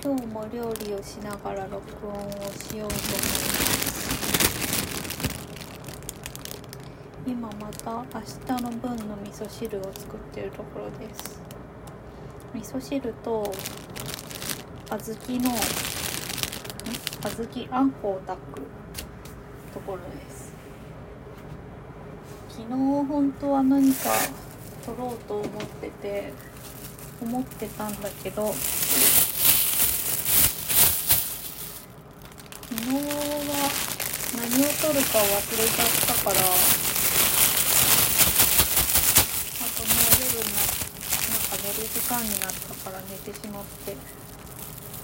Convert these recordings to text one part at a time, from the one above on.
今日も料理をしながら録音をしようと思います。今また明日の分の味噌汁を作ってるところです。味噌汁と小豆の小豆あんこを炊くところです。昨日本当は何か取ろうと思ってて思ってたんだけど昨日は何を取るかを忘れちゃったからあともう夜にななんか寝る時間になったから寝てしまって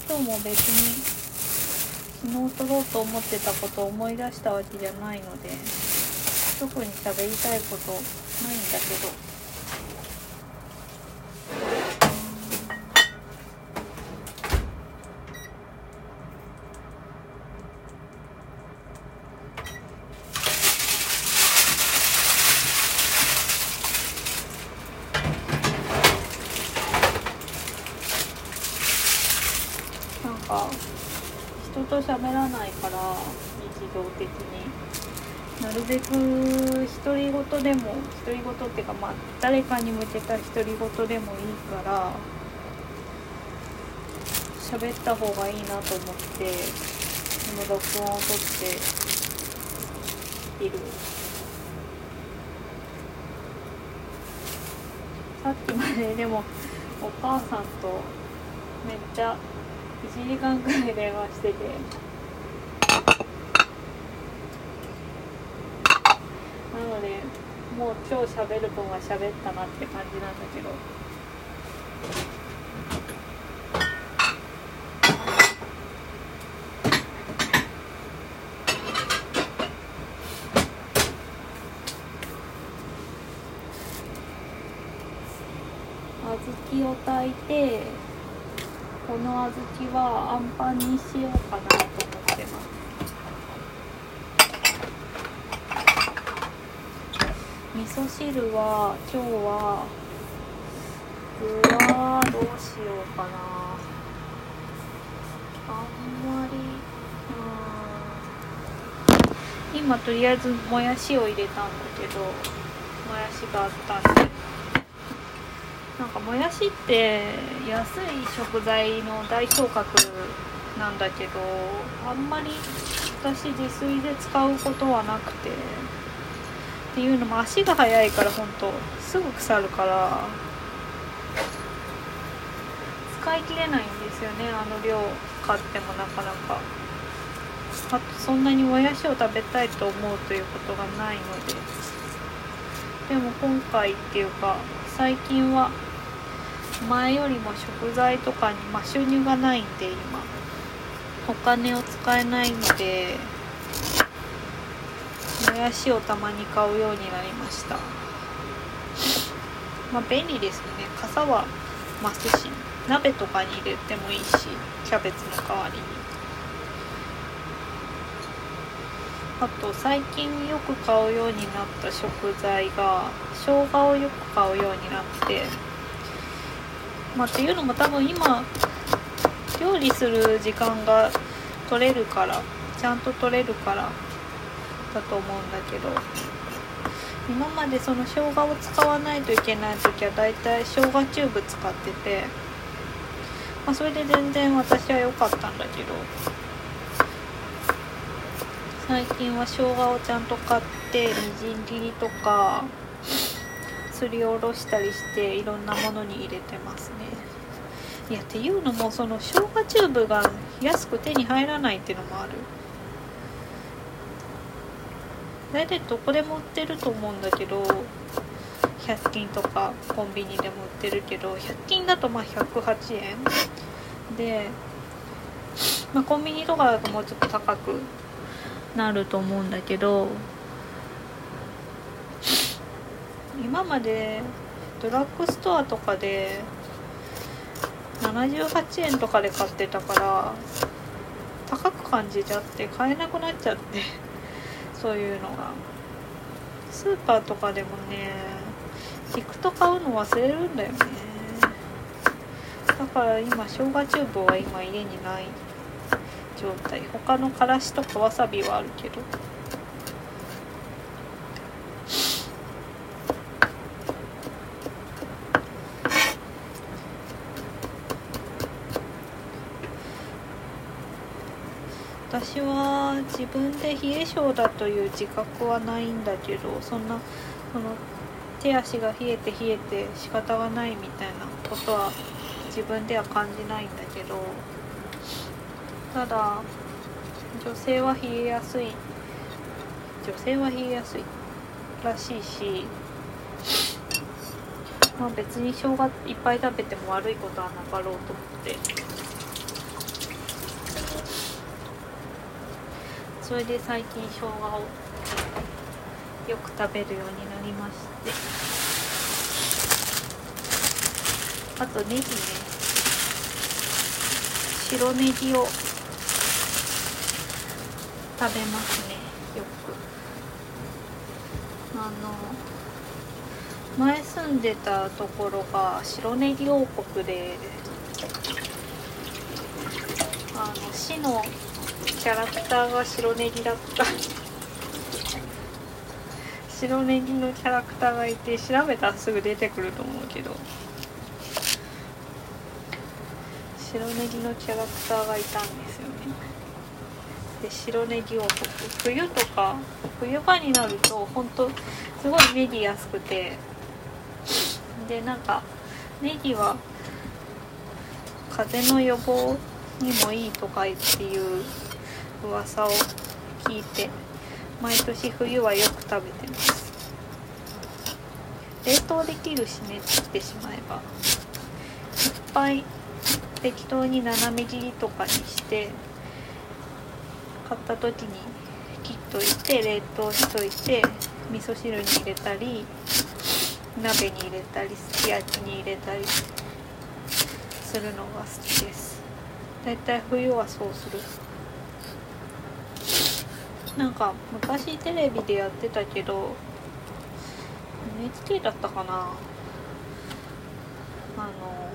今日も別に昨日取ろうと思ってたことを思い出したわけじゃないので特に喋りたいことないんだけどと喋らないから日常的になるべく独り言でも独り言っていうかまあ誰かに向けた独り言でもいいから喋った方がいいなと思ってこの録音を撮っている。さっきまででもお母さんとめっちゃ1時間くらい電話しててなのでもう今日喋る分は喋ったなって感じなんだけど。小豆を炊いてこの小豆はあんパンにしようかなと思ってます味噌汁は今日は具はどうしようかな。あんまりうん。今とりあえずもやしを入れたんだけどもやしがあったんで。なんかもやしって安い食材の代表格なんだけどあんまり私自炊で使うことはなくて。っていうのも足が速いからほんとすぐ腐るから。使い切れないんですよねあの量買ってもなかなか。あとそんなにもやしを食べたいと思うということがないので。でも今回っていうか最近は前よりも食材とかに、まあ、収入がないんで今。お金を使えないのでやしをたまに買うようになりましたまあ便利ですね傘は増すし鍋とかに入れてもいいしキャベツの代わりにあと最近よく買うようになった食材が生姜をよく買うようになってまあ、っていうのも多分今料理する時間が取れるからちゃんと取れるからだと思うんだけど。今までその生姜を使わないといけない時はだいたい生姜チューブ使ってて、まあ、それで全然私は良かったんだけど。最近は生姜をちゃんと買ってみじん切りとかすりおろしたりしていろんなものに入れてますね。いやっていうのもその生姜チューブが安く手に入らないっていうのもある。大体どこでも売ってると思うんだけど100均とかコンビニでも売ってるけど100均だとまあ108円。で、まあ、コンビニとかだともうちょっと高くなると思うんだけど今までドラッグストアとかで78円とかで買ってたから高く感じちゃって買えなくなっちゃって。そういうのが。スーパーとかでもね行くと買うの忘れるんだよね。だだから今生姜チューブは今家にない状態。他のからしとかわさびはあるけど。私は自分で冷え性だという自覚はないんだけどそんなその手足が冷えて冷えて仕方がないみたいなことは自分では感じないんだけどただ女性は冷えやすい。女性は冷えやすいらしいしまあ別に生姜いっぱい食べても悪いことはなかろうと思って。それで最近生姜をよく食べるようになりまして。あとネギね。白ネギを食べますね。よく。あの前住んでたところが白ネギ王国であの市のキャラクターが白ネギだった。白ネギのキャラクターがいて調べたらすぐ出てくると思うけど。白ネギのキャラクターがいたんですよね。で白ネギ王国。冬とか冬場になるとほんとすごいネギ安くて。でなんかネギは風邪の予防にもいいとかっていう噂を聞いて毎年冬はよく食べてます。冷凍できるしね切ってしまえばいっぱい適当に斜め切りとかにして買った時に切っといて冷凍しといて味噌汁に入れたり鍋に入れたりすき焼きに入れたりするのが好きです。だいたい冬はそうする。なんか昔テレビでやってたけど NHK だったかな。あの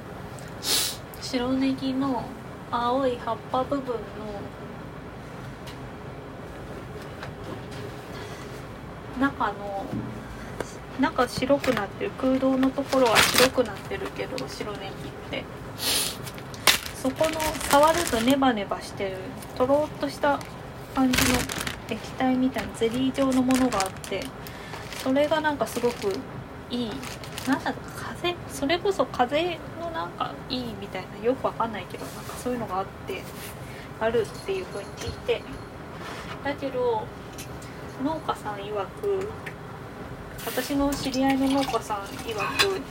白ネギの青い葉っぱ部分の中の中白くなってる空洞のところは白くなってるけど白ネギって。そこの触るとネバネバしてるとろっとした感じの液体みたいなゼリー状のものがあってそれがなんかすごくいい。なんだろう風それこそ風のなんかいいみたいなよくわかんないけどなんかそういうのがあってあるっていう風に聞いて。だけど農家さん曰く私の知り合いの農家さん曰く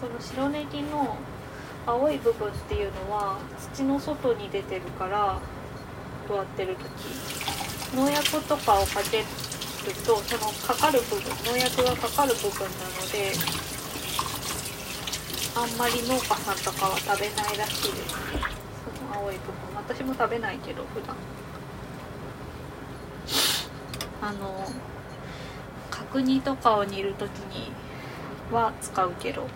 その白ネギの青い部分っていうのは土の外に出てるから座ってる時。農薬とかをかけるとそのかかる部分農薬がかかる部分なのであんまり農家さんとかは食べないらしいです。ねその青い部分。私も食べないけど普段。あの角煮とかを煮る時には使うけど。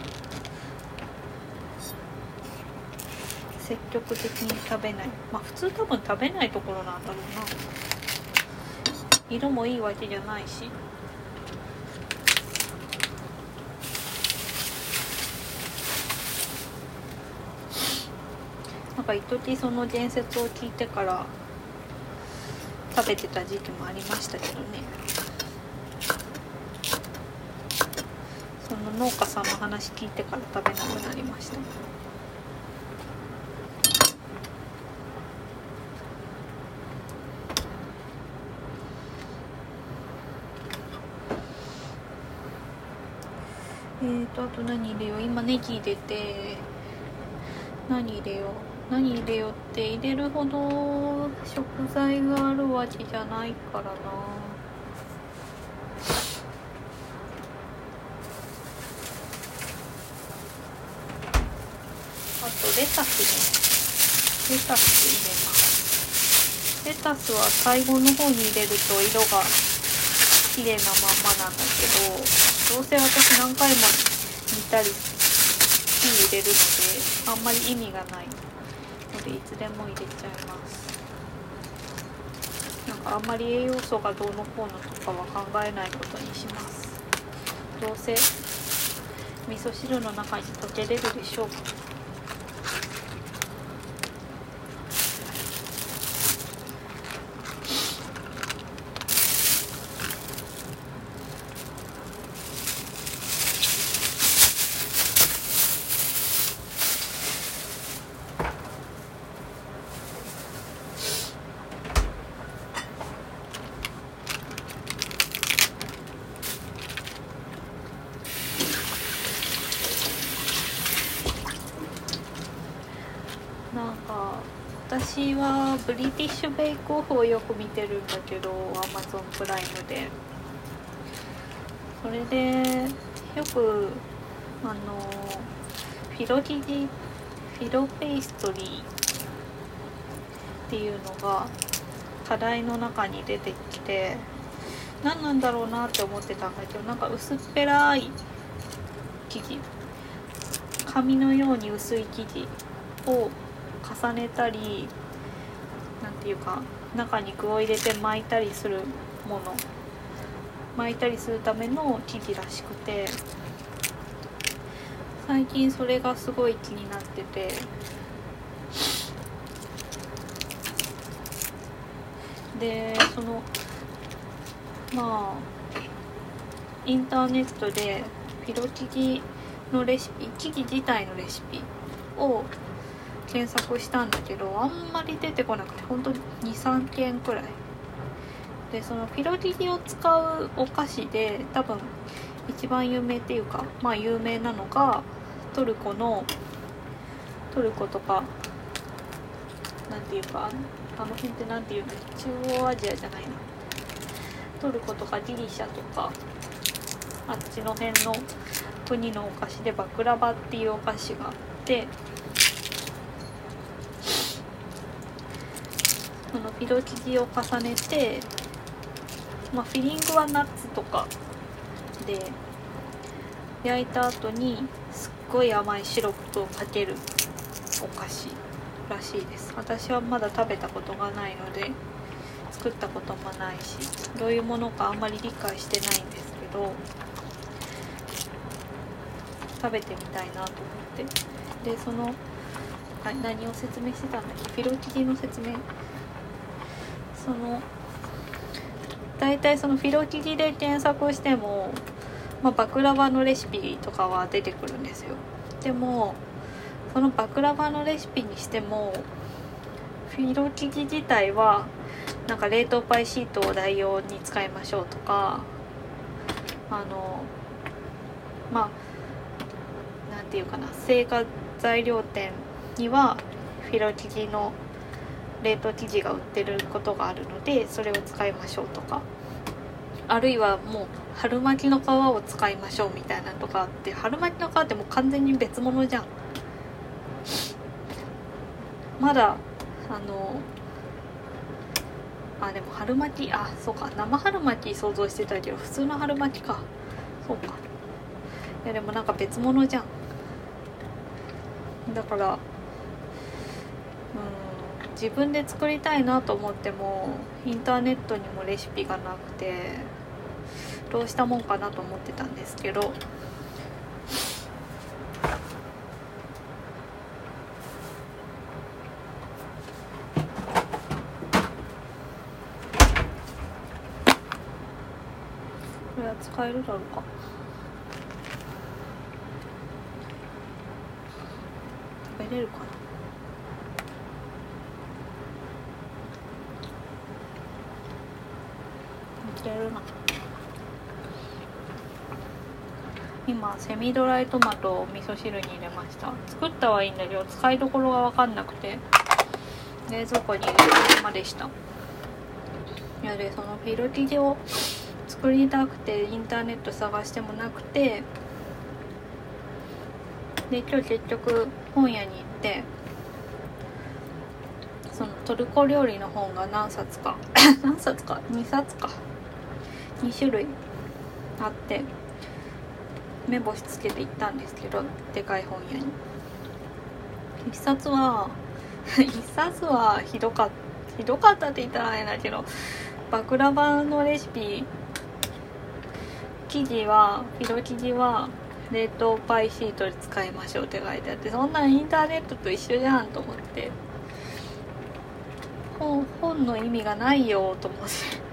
積極的に食べない。まあ普通多分食べないところなんだろうな。色もいいわけじゃないし。なんか一時その伝説を聞いてから食べてた時期もありましたけどね。その農家さんの話聞いてから食べなくなりました。とあと何入れよう？今ネギ入れて。何入れよう？何入れようって入れるほど食材があるわけじゃないからな。あとレタスね。レタス入れます。レタスは最後の方に入れると色が綺麗なまんまなんだけどどうせ私何回も煮たり火入れるのであんまり意味がないのでいつでも入れちゃいます。なんかあんまり栄養素がどうのこうのとかは考えないことにします。どうせ味噌汁の中に溶けれるでしょうなんか私はブリティッシュ・ベイクオフをよく見てるんだけどアマゾンプライムで。それでよくあのフィロギジフィロペイストリーっていうのが課題の中に出てきて何なんだろうなって思ってたんだけどなんか薄っぺらい生地紙のように薄い生地を重ねたりなんていうか中に具を入れて巻いたりするもの。巻いたりするための生地らしくて。最近それがすごい気になってて。でそのまあインターネットでピロ生地のレシピ生地自体のレシピを検索したんだけどあんまり出てこなくて本当に23件くらい。でそのピロリリを使うお菓子で多分一番有名っていうかまあ有名なのがトルコのトルコとかなんていうかあの辺ってなんていうんだ中央アジアじゃないなトルコとかギリシャとかあっちの辺の国のお菓子でバクラバっていうお菓子があってそのピロ生地を重ねて、まあ、フィリングはナッツとかで焼いた後にすっごい甘いシロップをかけるお菓子らしいです。私はまだ食べたことがないので作ったこともないしどういうものかあんまり理解してないんですけど食べてみたいなと思って。でその何を説明してたんだっけ？ピロ生地の説明その大体そのフィロ生地で検索しても、まあ、バクラバのレシピとかは出てくるんですよ。でもそのバクラバのレシピにしてもフィロ生地自体はなんか冷凍パイシートを代用に使いましょうとかあのまあなんていうかな製菓材料店にはフィロ生地の冷凍生地が売ってることがあるのでそれを使いましょうとか。あるいはもう春巻きの皮を使いましょうみたいなとかあって春巻きの皮ってもう完全に別物じゃん。まだあのあでも春巻きあそうか。生春巻き想像してたけど普通の春巻きか。そうか。いやでもなんか別物じゃん。だから自分で作りたいなと思ってもインターネットにもレシピがなくてどうしたもんかなと思ってたんですけど。これは使えるだろうか。食べれるかないけるなセミドライトマトを味噌汁に入れました。作ったはいいんだけど使いどころが分かんなくて。冷蔵庫に入れたままでした。いやでそのフィル生地を作りたくてインターネット探してもなくて。で今日結局本屋に行ってそのトルコ料理の本が何冊か。何冊か？2冊か。2種類あって。目星つけて行ったんですけどでかい本屋に。一冊は 一冊はひどかったひどかったって言ったらあれだけどバクラバのレシピ生地はフィロ生地は冷凍パイシートで使いましょうって書いてあってそんなんインターネットと一緒じゃんと思って。本本の意味がないよと思って。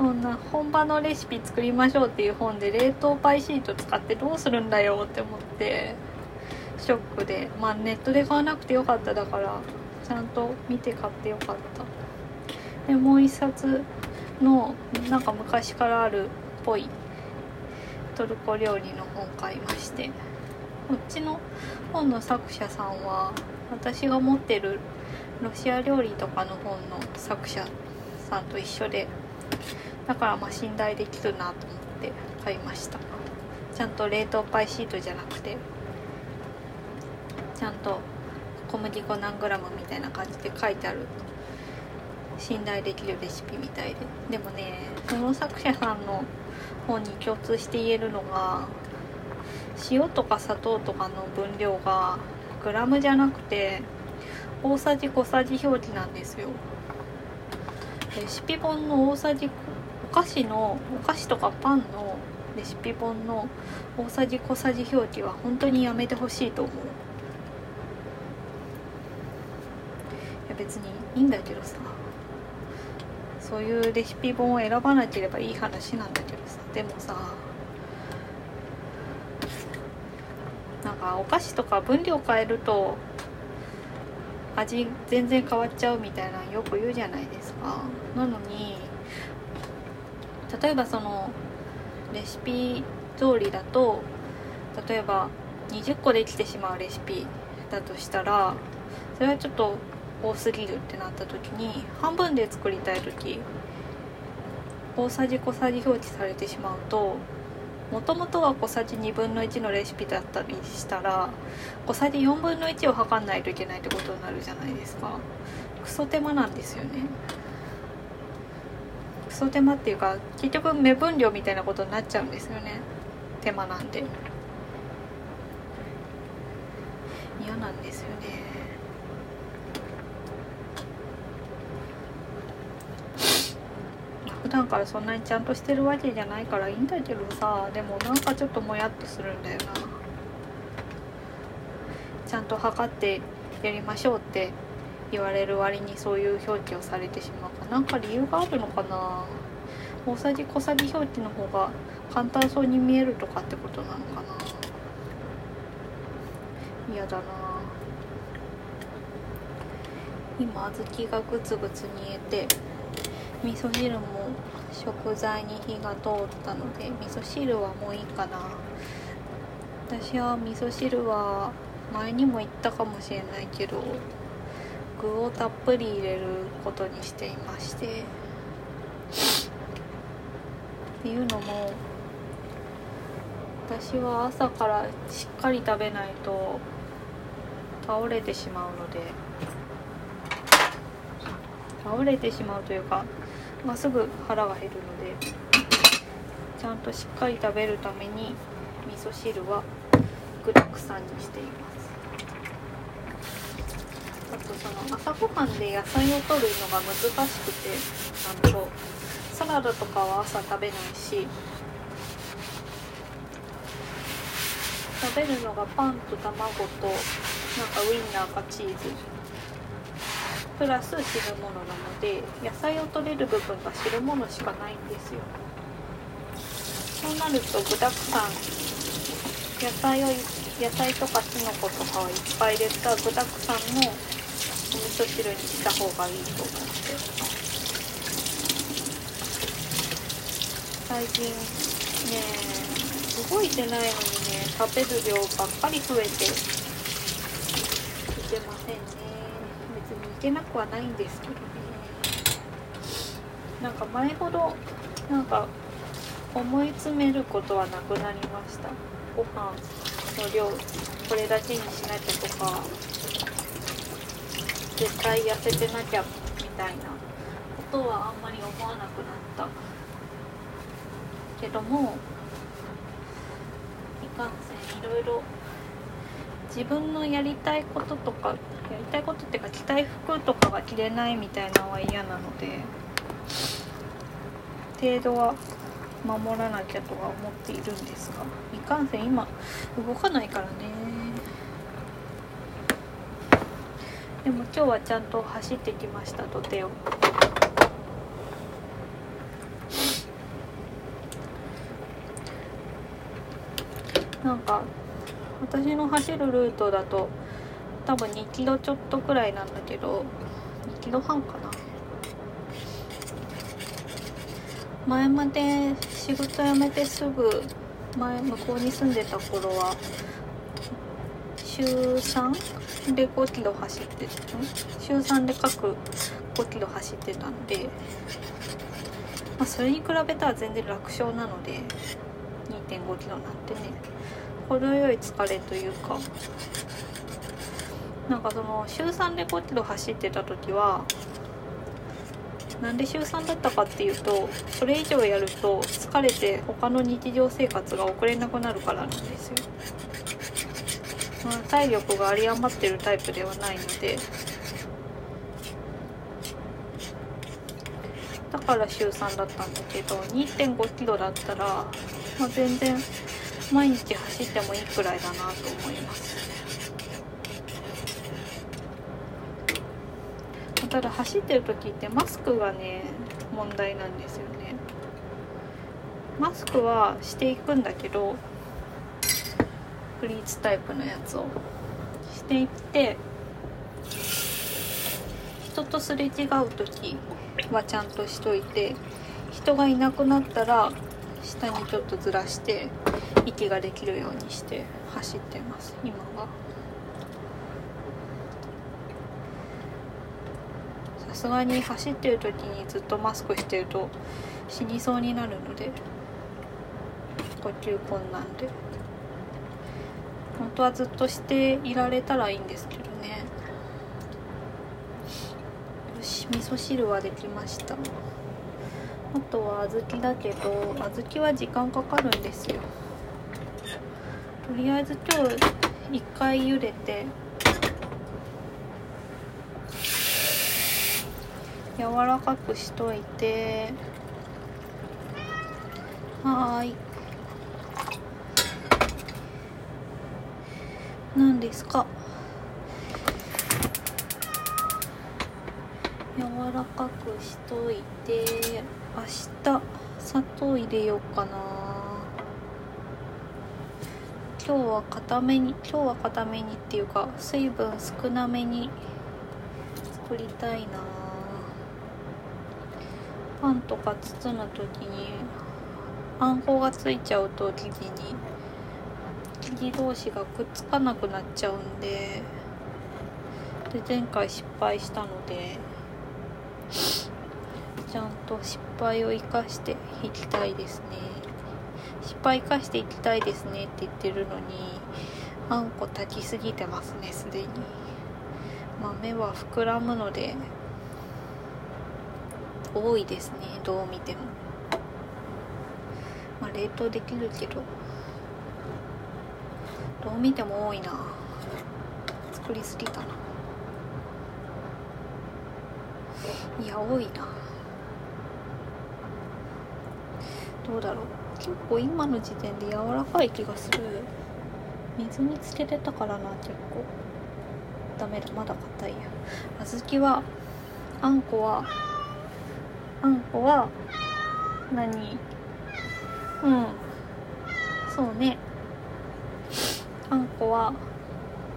そんな本場のレシピ作りましょうっていう本で冷凍パイシート使ってどうするんだよって思ってショックで。まあネットで買わなくてよかっただからちゃんと見て買ってよかった。でもう一冊のなんか昔からあるっぽいトルコ料理の本買いまして。こっちの本の作者さんは私が持ってるロシア料理とかの本の作者さんと一緒でだからまあ信頼できるなと思って買いました。ちゃんと冷凍パイシートじゃなくてちゃんと小麦粉何グラムみたいな感じで書いてある信頼できるレシピみたいで。でもねその作者さんの本に共通して言えるのが塩とか砂糖とかの分量がグラムじゃなくて大さじ小さじ表記なんですよ。レシピ本の大さじ菓子のお菓子とかパンのレシピ本の大さじ小さじ表記は本当にやめてほしいと思う。いや別にいいんだけどさ。そういうレシピ本を選ばなければいい話なんだけどさ。でもさなんかお菓子とか分量変えると味全然変わっちゃうみたいなよく言うじゃないですか。なのに例えばそのレシピ通りだと例えば20個できてしまうレシピだとしたらそれはちょっと多すぎるってなった時に半分で作りたい時大さじ小さじ表記されてしまうともともとは小さじ2分の1のレシピだったりしたら小さじ4分の1を測んないといけないってことになるじゃないですか。クソ手間なんですよね。クソ手間っていうか結局目分量みたいなことになっちゃうんですよね。手間なんで。嫌なんですよね。普段からそんなにちゃんとしてるわけじゃないからいいんだけどさでもなんかちょっともやっとするんだよな。ちゃんと測ってやりましょうって言われる割にそういう表記をされてしまう。なんか理由があるのかな？大さじ小さじ表記の方が簡単そうに見えるとかってことなのかな？嫌だな。今小豆がグツグツ煮えて味噌汁も食材に火が通ったので味噌汁はもういいかな。私は味噌汁は前にも言ったかもしれないけど具をたっぷり入れることにしていましてっていうのも私は朝からしっかり食べないと倒れてしまうので倒れてしまうというかまあ、すぐ腹が減るのでちゃんとしっかり食べるために味噌汁は具だくさんにしています。とその朝ごはんで野菜を取るのが難しくてなんとサラダとかは朝食べないし食べるのがパンと卵となんかウインナーかチーズ。プラス汁物なので野菜を取れる部分が汁物しかないんですよ。そうなると具だくさん。野菜を野菜とかきのことかをいっぱい入れた具だくさんの味噌汁にした方がいいと思って最近ね動いてないのにね食べる量ばっかり増えていけませんね。別にいけなくはないんです。けどねなんか前ほどなんか思い詰めることはなくなりました。ご飯の量これだけにしなきゃとか。絶対痩せてなきゃみたいなことはあんまり思わなくなったけどもいかんせんいろいろ自分のやりたいこととかやりたいことっていうか着たい服とかが着れないみたいなのは嫌なので程度は守らなきゃとは思っているんですがいかんせん今動かないからね。でも今日はちゃんと走ってきましたとてを。なんか私の走るルートだと多分2キロちょっとくらいなんだけど2キロ半かな前まで仕事辞めてすぐ前向こうに住んでた頃は週3で5キロ走って週3で各5キロ走ってたんで、まあ、それに比べたら全然楽勝なので2.5キロなんてね。程よい疲れというかなんかその週3で5キロ走ってた時はなんで週3だったかっていうとそれ以上やると疲れて他の日常生活が送れなくなるからなんですよ、まあ、体力が有り余ってるタイプではないのでだから週3だったんだけど2 5キロだったら、まあ、全然毎日走ってもいいくらいだなと思います。ただ走ってる時ってマスクがね問題なんですよね。マスクはしていくんだけどフリーズタイプのやつをしていって人とすれ違う時はちゃんとしといて人がいなくなったら下にちょっとずらして息ができるようにして走ってます今は。さすがに走ってる時にずっとマスクしてると死にそうになるので呼吸困難で本当はずっとしていられたらいいんですけどね。よし味噌汁はできました。あとは小豆だけど小豆は時間かかるんですよ。とりあえず今日一回茹でて柔らかくしといて。はい。何ですか？柔らかくしといて明日砂糖入れようかな。今日は固めに今日は固めにっていうか水分少なめに作りたいな。パンとか包む時にあんこがついちゃうと生地に。生地同士がくっつかなくなっちゃうんでで前回失敗したのでちゃんと失敗を生かしていきたいですね。失敗生かしていきたいですねって言ってるのにあんこ炊きすぎてますねすでに。豆は膨らむので多いですねどう見ても。まあ冷凍できるけど。どう見ても多いな。作りすぎたな。いや多いな。どうだろう。結構今の時点で柔らかい気がする。水につけてたからな結構。ダメだ。まだ硬いや。小豆はあんこはあんこは何？うん。そうね。は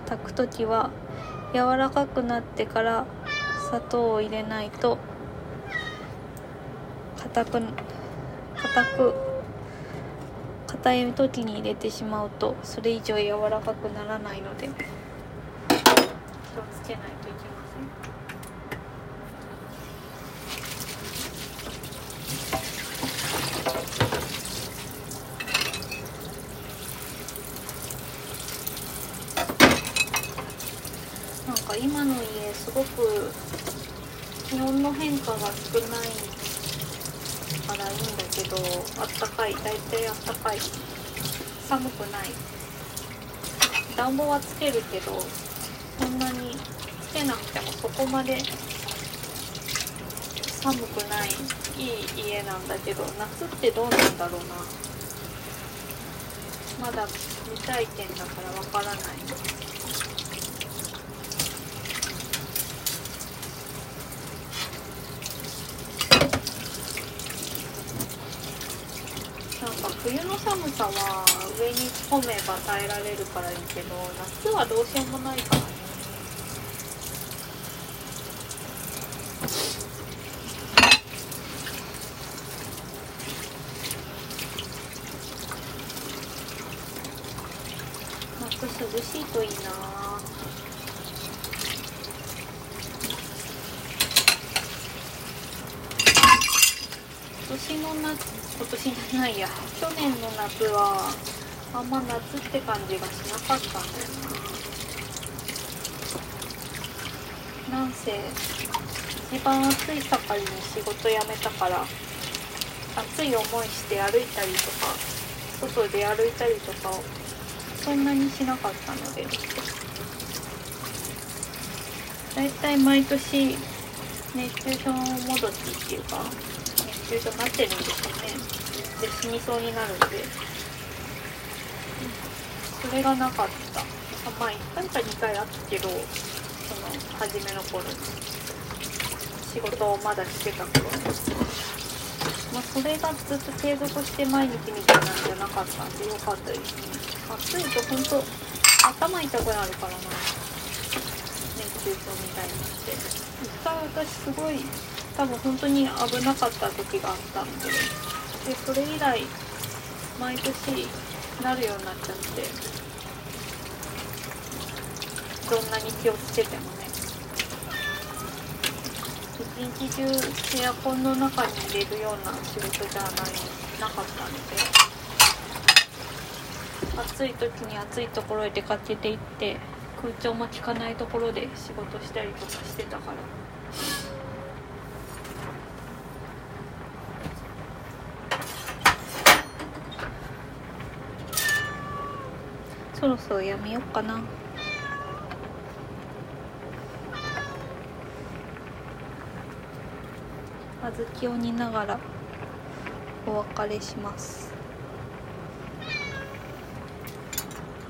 炊く時は柔らかくなってから砂糖を入れないと硬く硬く硬い時に入れてしまうとそれ以上柔らかくならないので気をつけないといけません。今の家すごく気温の変化が少ないからいいんだけどあったかい。大体あったかい。寒くない。暖房はつけるけどそんなにつけなくてもそこまで寒くない。いい家なんだけど夏ってどうなんだろうな。まだ未体験だからわからない。冬の寒さは上に着込めば耐えられるからいいけど夏はどうしようもないからね夏涼しいといいな今年の夏今年じゃないや去年の夏はあんま夏って感じがしなかったんだよな。なんせ一番暑い盛りに仕事辞めたから暑い思いして歩いたりとか外で歩いたりとかをそんなにしなかったので。だいたい毎年熱中症もどきっていうか熱中症になってるんですよね。で死にそうになるんで。それがなかった。まあ1回か2回あったけどその初めの頃に。仕事をまだしてた頃。にまあそれがずっと継続して毎日みたいなんじゃなかったんでよかったですね。暑いと本当頭痛くなるからな。熱中症みたいになって。一回私すごい多分本当に危なかった時があったんで。でそれ以来毎年なるようになっちゃって。どんなに気をつけてもね。一日中エアコンの中に入れるような仕事じゃないなかったので。暑い時に暑いところへ出かけていって空調も効かないところで仕事したりとかしてたから。そろそろやめようかな。小豆を煮ながらお別れします。